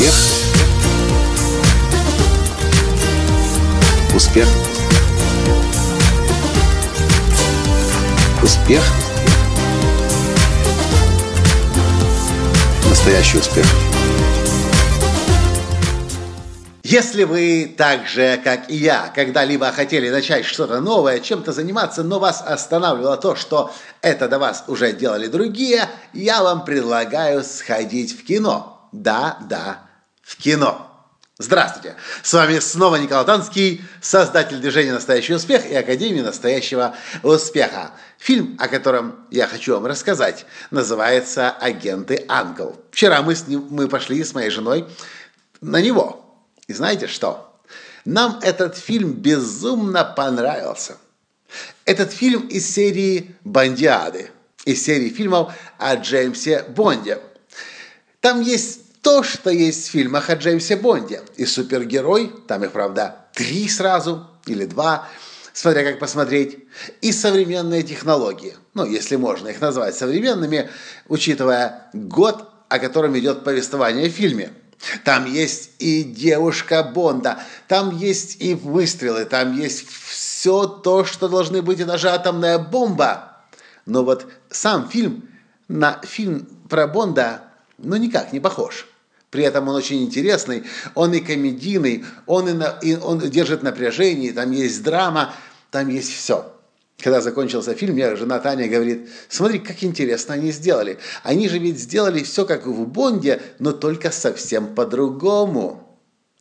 Успех. Успех. Успех. Настоящий успех. Если вы так же, как и я, когда-либо хотели начать что-то новое, чем-то заниматься, но вас останавливало то, что это до вас уже делали другие, я вам предлагаю сходить в кино. Да, да, в кино. Здравствуйте! С вами снова Николай Танский, создатель движения «Настоящий успех» и Академии настоящего успеха. Фильм, о котором я хочу вам рассказать, называется «Агенты Ангел». Вчера мы, с ним, мы пошли с моей женой на него – и знаете что? Нам этот фильм безумно понравился. Этот фильм из серии «Бандиады», из серии фильмов о Джеймсе Бонде. Там есть то, что есть в фильмах о Джеймсе Бонде. И супергерой, там их, правда, три сразу или два, смотря как посмотреть, и современные технологии. Ну, если можно их назвать современными, учитывая год, о котором идет повествование в фильме – там есть и девушка Бонда, там есть и выстрелы, там есть все то, что должны быть, и даже атомная бомба. Но вот сам фильм на фильм про Бонда, ну, никак не похож. При этом он очень интересный, он и комедийный, он, и, на, и он держит напряжение, там есть драма, там есть все. Когда закончился фильм, я жена Таня говорит, смотри, как интересно они сделали. Они же ведь сделали все как в Бонде, но только совсем по-другому.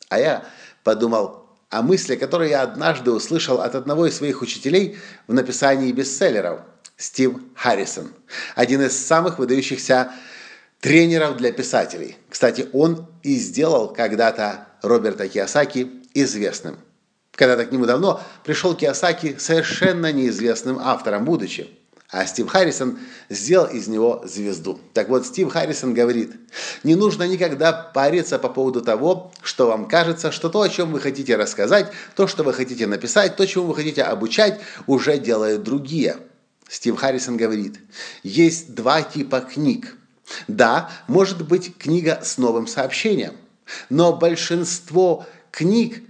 А я подумал о мысли, которую я однажды услышал от одного из своих учителей в написании бестселлеров, Стив Харрисон. Один из самых выдающихся тренеров для писателей. Кстати, он и сделал когда-то Роберта Киосаки известным – когда-то к нему давно пришел Киосаки совершенно неизвестным автором, будучи. А Стив Харрисон сделал из него звезду. Так вот, Стив Харрисон говорит, не нужно никогда париться по поводу того, что вам кажется, что то, о чем вы хотите рассказать, то, что вы хотите написать, то, чему вы хотите обучать, уже делают другие. Стив Харрисон говорит, есть два типа книг. Да, может быть книга с новым сообщением, но большинство книг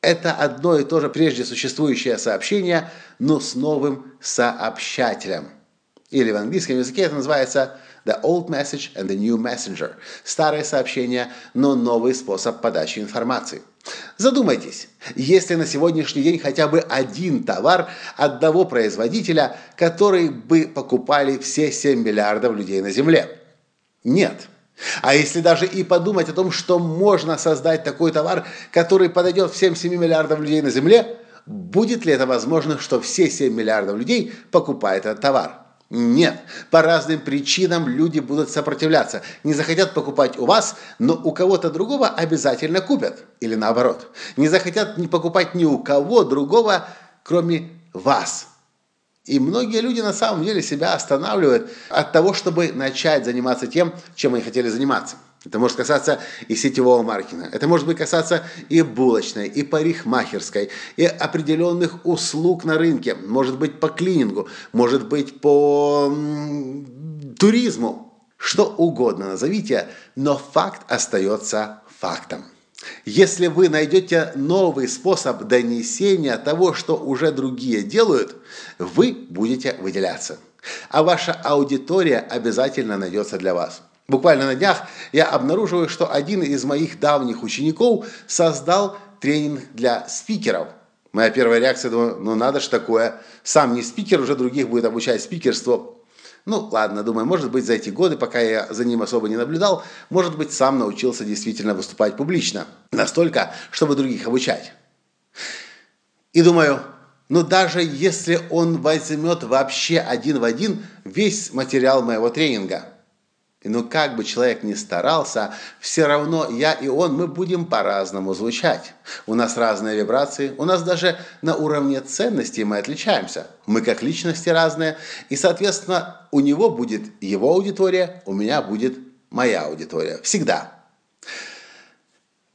это одно и то же прежде существующее сообщение, но с новым сообщателем. Или в английском языке это называется The Old Message and the New Messenger. Старое сообщение, но новый способ подачи информации. Задумайтесь, если на сегодняшний день хотя бы один товар одного производителя, который бы покупали все 7 миллиардов людей на Земле? Нет. А если даже и подумать о том, что можно создать такой товар, который подойдет всем 7 миллиардам людей на Земле, будет ли это возможно, что все 7 миллиардов людей покупают этот товар? Нет. По разным причинам люди будут сопротивляться. Не захотят покупать у вас, но у кого-то другого обязательно купят. Или наоборот. Не захотят покупать ни у кого другого, кроме вас. И многие люди на самом деле себя останавливают от того, чтобы начать заниматься тем, чем они хотели заниматься. Это может касаться и сетевого маркетинга. Это может быть касаться и булочной, и парикмахерской, и определенных услуг на рынке. Может быть по клинингу, может быть по туризму. Что угодно назовите, но факт остается фактом. Если вы найдете новый способ донесения того, что уже другие делают, вы будете выделяться. А ваша аудитория обязательно найдется для вас. Буквально на днях я обнаруживаю, что один из моих давних учеников создал тренинг для спикеров. Моя первая реакция, думаю, ну надо же такое. Сам не спикер, уже других будет обучать спикерству. Ну, ладно, думаю, может быть, за эти годы, пока я за ним особо не наблюдал, может быть, сам научился действительно выступать публично. Настолько, чтобы других обучать. И думаю, ну даже если он возьмет вообще один в один весь материал моего тренинга – и ну как бы человек ни старался, все равно я и он, мы будем по-разному звучать. У нас разные вибрации, у нас даже на уровне ценностей мы отличаемся. Мы как личности разные, и, соответственно, у него будет его аудитория, у меня будет моя аудитория. Всегда.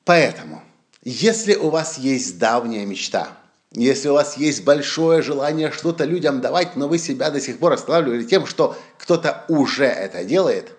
Поэтому, если у вас есть давняя мечта, если у вас есть большое желание что-то людям давать, но вы себя до сих пор останавливали тем, что кто-то уже это делает –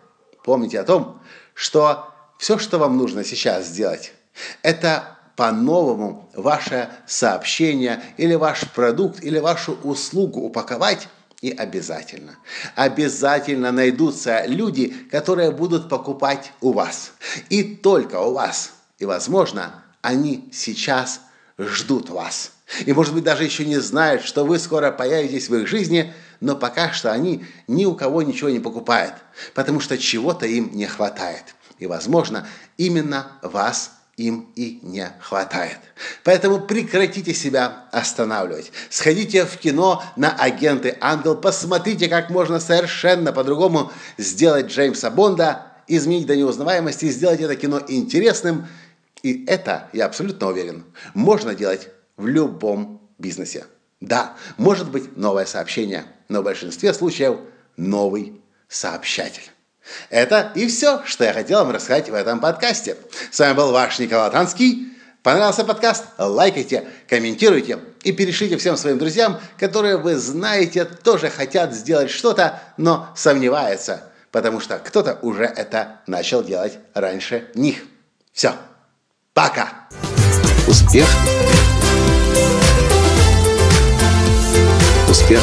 Помните о том, что все, что вам нужно сейчас сделать, это по-новому ваше сообщение или ваш продукт или вашу услугу упаковать и обязательно, обязательно найдутся люди, которые будут покупать у вас. И только у вас. И, возможно, они сейчас ждут вас. И, может быть, даже еще не знают, что вы скоро появитесь в их жизни, но пока что они ни у кого ничего не покупают, потому что чего-то им не хватает. И, возможно, именно вас им и не хватает. Поэтому прекратите себя останавливать. Сходите в кино на «Агенты Ангел», посмотрите, как можно совершенно по-другому сделать Джеймса Бонда, изменить до неузнаваемости, сделать это кино интересным. И это, я абсолютно уверен, можно делать в любом бизнесе. Да, может быть новое сообщение, но в большинстве случаев новый сообщатель. Это и все, что я хотел вам рассказать в этом подкасте. С вами был ваш Николай Танский. Понравился подкаст? Лайкайте, комментируйте и перешлите всем своим друзьям, которые вы знаете, тоже хотят сделать что-то, но сомневаются, потому что кто-то уже это начал делать раньше них. Все. Пока. Успех. Успех.